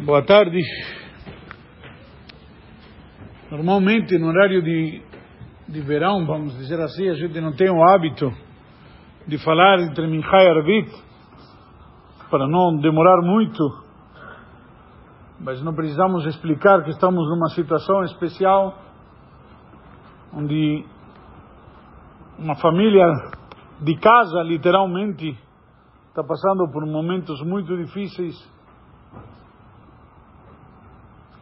Boa tarde. Normalmente, no horário de, de verão, vamos dizer assim, a gente não tem o hábito de falar entre Minha e Arvit, para não demorar muito, mas não precisamos explicar que estamos numa situação especial, onde uma família de casa, literalmente, está passando por momentos muito difíceis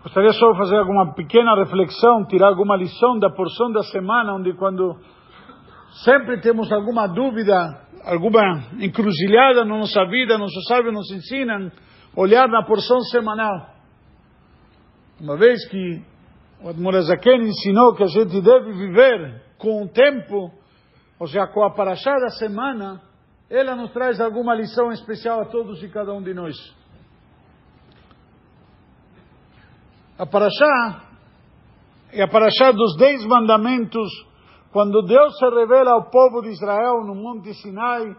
Gostaria só de fazer alguma pequena reflexão, tirar alguma lição da porção da semana, onde quando sempre temos alguma dúvida, alguma encruzilhada na nossa vida, nossos sábios nos ensinam, olhar na porção semanal. Uma vez que o Admorazaken ensinou que a gente deve viver com o tempo, ou seja, com a paraxá da semana, ela nos traz alguma lição especial a todos e cada um de nós. A Parashá é a Parashá dos Dez Mandamentos, quando Deus se revela ao povo de Israel no Monte Sinai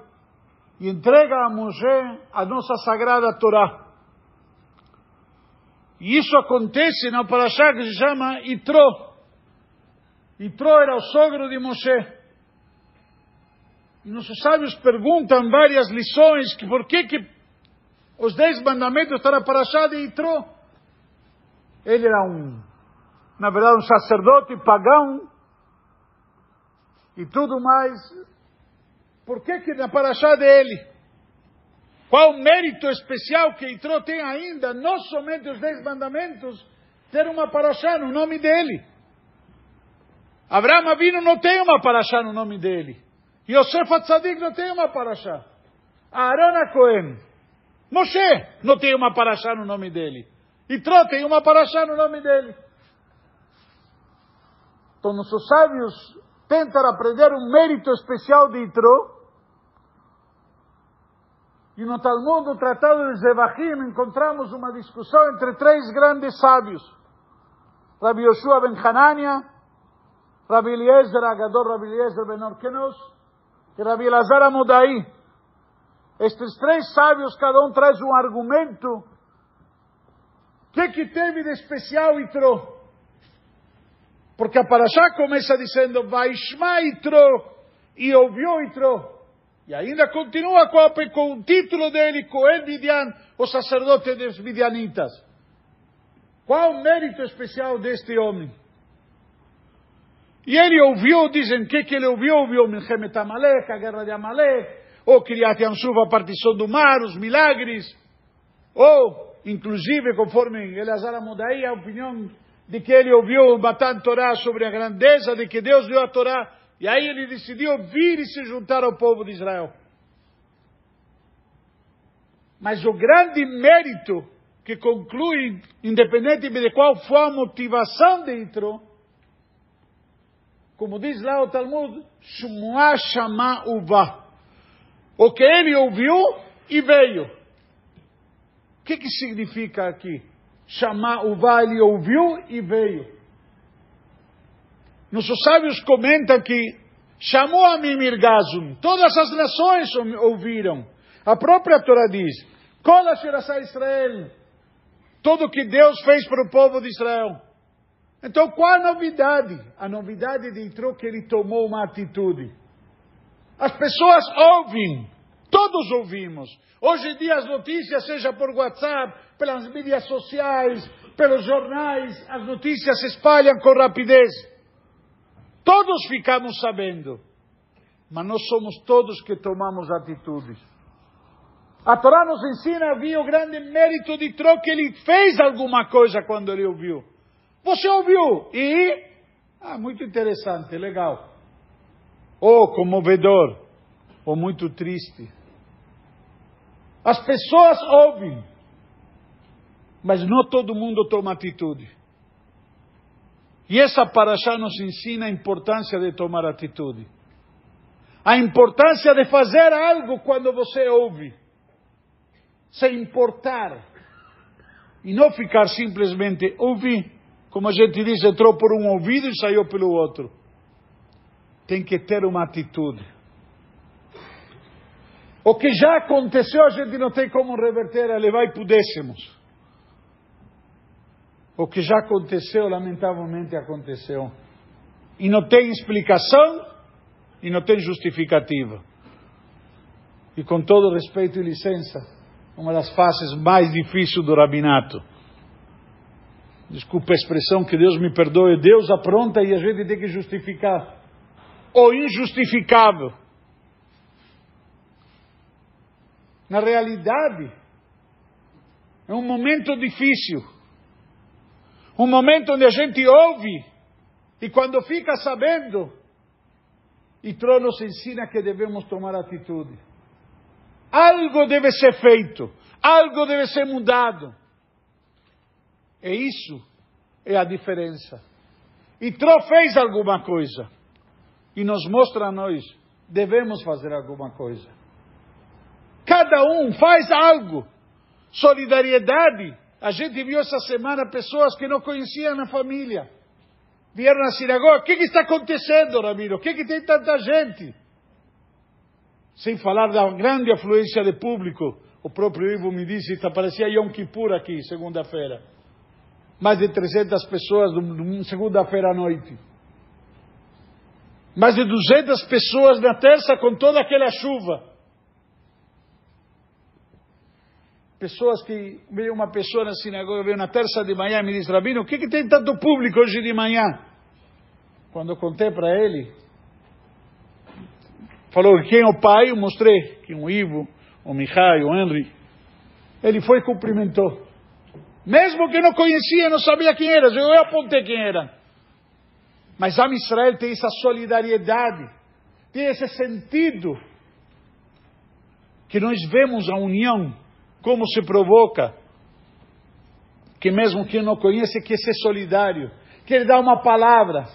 e entrega a Moshe a nossa sagrada Torá. E isso acontece na Parashá que se chama Itró. Itró era o sogro de Moshe. Nossos sábios perguntam várias lições que por que, que os dez mandamentos estão na Parashá de Itró. Ele era um, na verdade, um sacerdote pagão e tudo mais. Por que que na paraxá dele? Qual mérito especial que entrou tem ainda, não somente os dez mandamentos, ter uma paraxá no nome dele? Abraão Avino não tem uma paraxá no nome dele. Yosef Atzadik não tem uma paraxá. Aaron Cohen. Moshe não tem uma paraxá no nome dele. E tem uma paraxá no nome dele. Então, nossos sábios tentam aprender um mérito especial de Itró. E no Talmud, no Tratado de Zevachim, encontramos uma discussão entre três grandes sábios. Rabbi Yoshua ben Hanania, Rabbi Eliezer Agador, Rabbi Eliezer ben Orkenos e Rabbi Elazar Amodai. Estes três sábios, cada um traz um argumento que que teve de especial Itró? Porque a Parashá começa dizendo, Vaishma Itró, e ouviu Itró. E ainda continua com, a, com o título dele, Coel Midian, o sacerdote dos Midianitas. Qual o mérito especial deste homem? E ele ouviu, dizem, que, que ele ouviu? Ouviu Milchemet Amalek, a guerra de Amalek, ou Kriyat Yamsuf, a partição do mar, os milagres, ou inclusive conforme Eleazar Amodai, a opinião de que ele ouviu Matan Torá sobre a grandeza de que Deus deu a Torá, e aí ele decidiu vir e se juntar ao povo de Israel. Mas o grande mérito que conclui, independente de qual for a motivação de Itro, como diz lá o Talmud, Shumuah Shama Uva. O que ele ouviu e veio. O que, que significa aqui? Chamar o vale ouviu e veio. Nossos sábios comentam que chamou a Mimir Gazum. Todas as nações ouviram. A própria Torá diz: Kol Israel. Tudo que Deus fez para o povo de Israel. Então, qual a novidade? A novidade de entrou que ele tomou uma atitude. As pessoas ouvem, todos ouvimos. Hoje em dia as notícias, seja por WhatsApp, pelas mídias sociais, pelos jornais, as notícias se espalham com rapidez. Todos ficamos sabendo. Mas nós somos todos que tomamos atitudes. A Torá nos ensina, havia o grande mérito de que ele fez alguma coisa quando ele ouviu. Você ouviu e... Ah, muito interessante, legal. Ou comovedor, ou muito triste. As pessoas ouvem, mas não todo mundo toma atitude. E essa paraxá nos ensina a importância de tomar atitude. A importância de fazer algo quando você ouve. Se importar. E não ficar simplesmente ouvir. Como a gente diz, entrou por um ouvido e saiu pelo outro. Tem que ter uma atitude. O que já aconteceu, a gente não tem como reverter, a levar e pudéssemos. O que já aconteceu, lamentavelmente aconteceu. E não tem explicação e não tem justificativa. E com todo respeito e licença, uma das faces mais difíceis do rabinato. Desculpa a expressão, que Deus me perdoe. Deus apronta e a gente tem que justificar. O injustificável. Na realidade, é um momento difícil. Um momento onde a gente ouve e quando fica sabendo, e nos ensina que devemos tomar atitude. Algo deve ser feito, algo deve ser mudado. E isso é a diferença. E Tró fez alguma coisa. E nos mostra a nós, devemos fazer alguma coisa. Cada um faz algo. Solidariedade. A gente viu essa semana pessoas que não conheciam a família. Vieram na sinagoga. O que, que está acontecendo, Ramiro? O que, que tem tanta gente? Sem falar da grande afluência de público. O próprio Ivo me disse, que parecia Yom Kippur aqui, segunda-feira. Mais de 300 pessoas, segunda-feira à noite. Mais de 200 pessoas na terça com toda aquela chuva. pessoas que veio uma pessoa na sinagoga, veio na terça de manhã e me disse, Rabino, o que, que tem tanto público hoje de manhã? Quando eu contei para ele, falou quem é o pai, eu mostrei que um Ivo, o Mihai, o Henry, ele foi e cumprimentou. Mesmo que não conhecia, não sabia quem era, eu apontei quem era. Mas a Israel tem essa solidariedade, tem esse sentido, que nós vemos a união como se provoca que mesmo quem não conhece quer ser solidário, que ele dá uma palavra,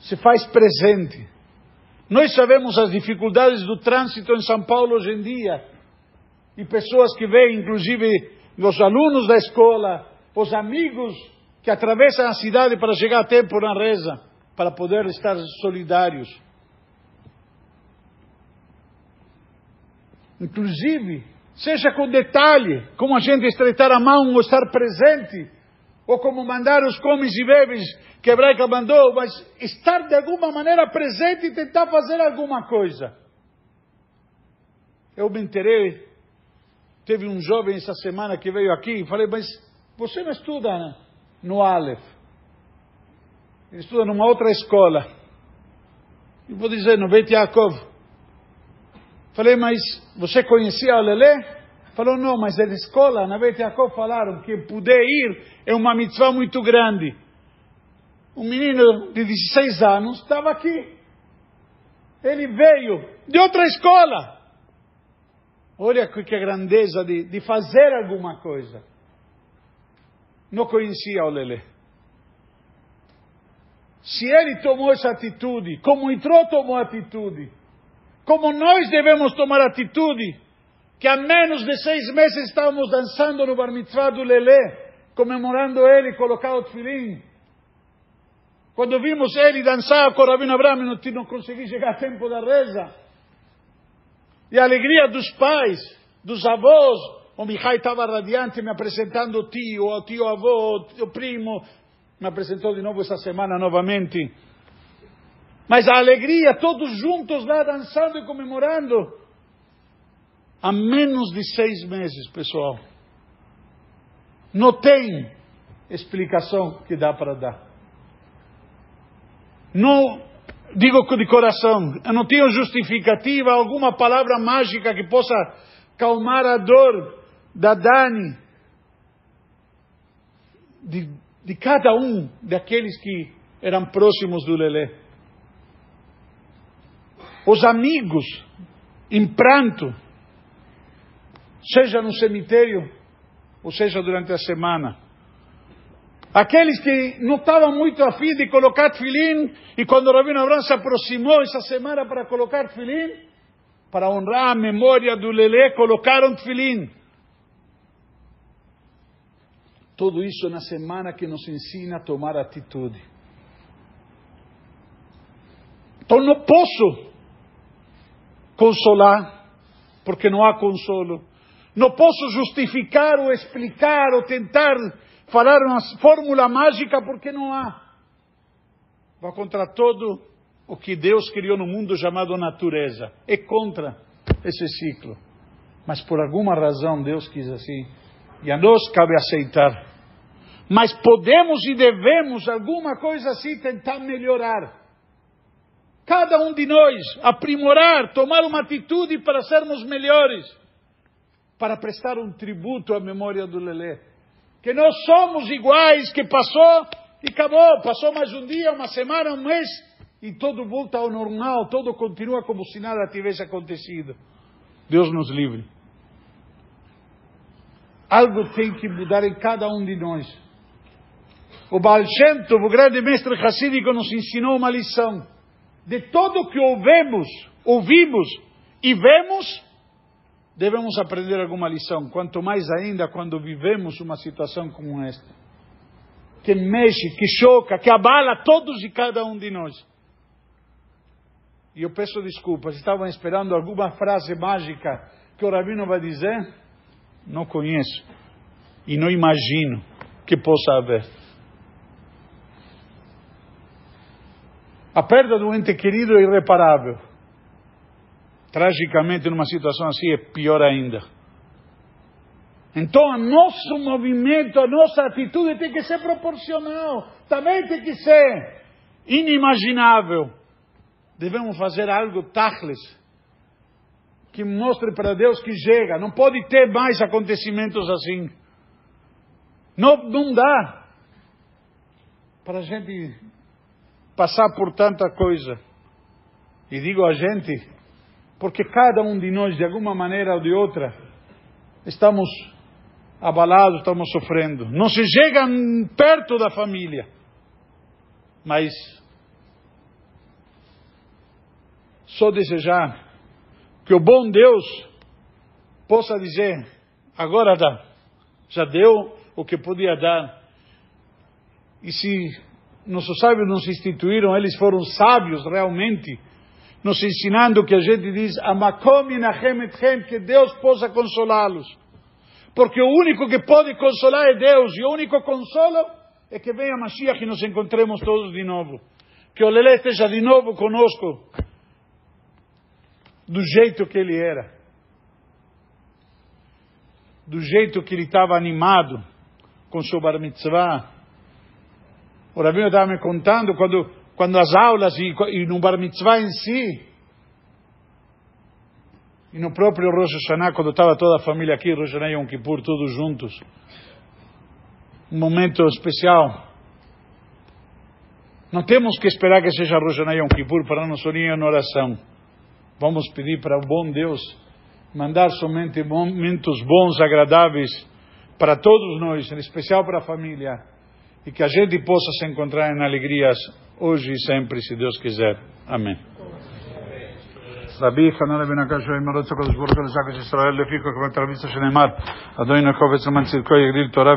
se faz presente. Nós sabemos as dificuldades do trânsito em São Paulo hoje em dia, e pessoas que veem, inclusive os alunos da escola, os amigos que atravessam a cidade para chegar a tempo na reza, para poder estar solidários. Inclusive, Seja com detalhe, como a gente estreitar a mão ou estar presente, ou como mandar os comes e bebes que a hebraica mandou, mas estar de alguma maneira presente e tentar fazer alguma coisa. Eu me enterei, teve um jovem essa semana que veio aqui e falei, mas você não estuda no Aleph, ele estuda numa outra escola. E vou dizer, no Beit Yaakov. Falei, mas você conhecia o Lelê? Falou, não, mas na escola, na Beit Yaakov, falaram que poder ir é uma mitzvah muito grande. Um menino de 16 anos estava aqui. Ele veio de outra escola. Olha que grandeza de, de fazer alguma coisa. Não conhecia o Lelê. Se ele tomou essa atitude, como entrou, tomou atitude, como nós devemos tomar atitude, que há menos de seis meses estávamos dançando no bar mitzvah do Lelê, comemorando ele colocar o tefilim. Quando vimos ele dançar com o Rabino Abraham, não, não consegui chegar a tempo da reza. E a alegria dos pais, dos avós. O Mihai estava radiante me apresentando o tio, o tio avô, o primo. Me apresentou de novo essa semana novamente. Mas a alegria, todos juntos lá dançando e comemorando. Há menos de seis meses, pessoal. Não tem explicação que dá para dar. Não digo de coração, eu não tenho justificativa, alguma palavra mágica que possa calmar a dor da Dani, de, de cada um daqueles que eram próximos do Lelé os amigos em pranto, seja no cemitério ou seja durante a semana. Aqueles que não estavam muito afim de colocar filim, e quando o Rabino Abraham se aproximou essa semana para colocar filim, para honrar a memória do Lelê, colocaram filim. Tudo isso na semana que nos ensina a tomar atitude. Então não posso consolar, porque não há consolo. Não posso justificar ou explicar ou tentar falar uma fórmula mágica, porque não há. Vai contra todo o que Deus criou no mundo chamado natureza. É contra esse ciclo. Mas por alguma razão Deus quis assim. E a nós cabe aceitar. Mas podemos e devemos, alguma coisa assim, tentar melhorar. Cada um de nós aprimorar, tomar uma atitude para sermos melhores. Para prestar um tributo à memória do Lelê. Que nós somos iguais, que passou e acabou. Passou mais um dia, uma semana, um mês, e tudo volta ao normal, tudo continua como se nada tivesse acontecido. Deus nos livre. Algo tem que mudar em cada um de nós. O Baal Shem Tov, o grande mestre Hassídico, nos ensinou uma lição. De tudo que ouvemos, ouvimos e vemos, devemos aprender alguma lição. Quanto mais ainda quando vivemos uma situação como esta. Que mexe, que choca, que abala todos e cada um de nós. E eu peço desculpas, estavam esperando alguma frase mágica que o Rabino vai dizer? Não conheço. E não imagino que possa haver. A perda do ente querido é irreparável. Tragicamente, numa situação assim, é pior ainda. Então, nosso movimento, a nossa atitude tem que ser proporcional. Também tem que ser inimaginável. Devemos fazer algo tachles que mostre para Deus que chega. Não pode ter mais acontecimentos assim. Não, não dá para a gente passar por tanta coisa. E digo a gente, porque cada um de nós, de alguma maneira ou de outra, estamos abalados, estamos sofrendo. Não se chega perto da família, mas só desejar que o bom Deus possa dizer: agora dá, já deu o que podia dar. E se nossos sábios nos instituíram, eles foram sábios realmente, nos ensinando que a gente diz: Amakom etchem, que Deus possa consolá-los. Porque o único que pode consolar é Deus, e o único consolo é que venha Mashiach e nos encontremos todos de novo. Que o Lelé esteja de novo conosco do jeito que ele era, do jeito que ele estava animado com seu bar mitzvah. O Rabino estava me contando quando, quando as aulas e, e no bar mitzvah em si, e no próprio Rosh Hashanah, quando estava toda a família aqui, Rosh Hashanah e Yom Kippur, todos juntos, um momento especial. Não temos que esperar que seja Rosh Hashanah e Yom Kippur para nos unir em oração. Vamos pedir para o bom Deus mandar somente momentos bons, agradáveis para todos nós, em especial para a família, e que a gente possa se encontrar em alegrias hoje e sempre, se Deus quiser. Amém. רבי חנן בן הקש ואמרות הקדוש ברוך הוא לזקס ישראל לפי כל כוונת רבי שנאמר אדוני קובץ למען צדקו יגדיל תורה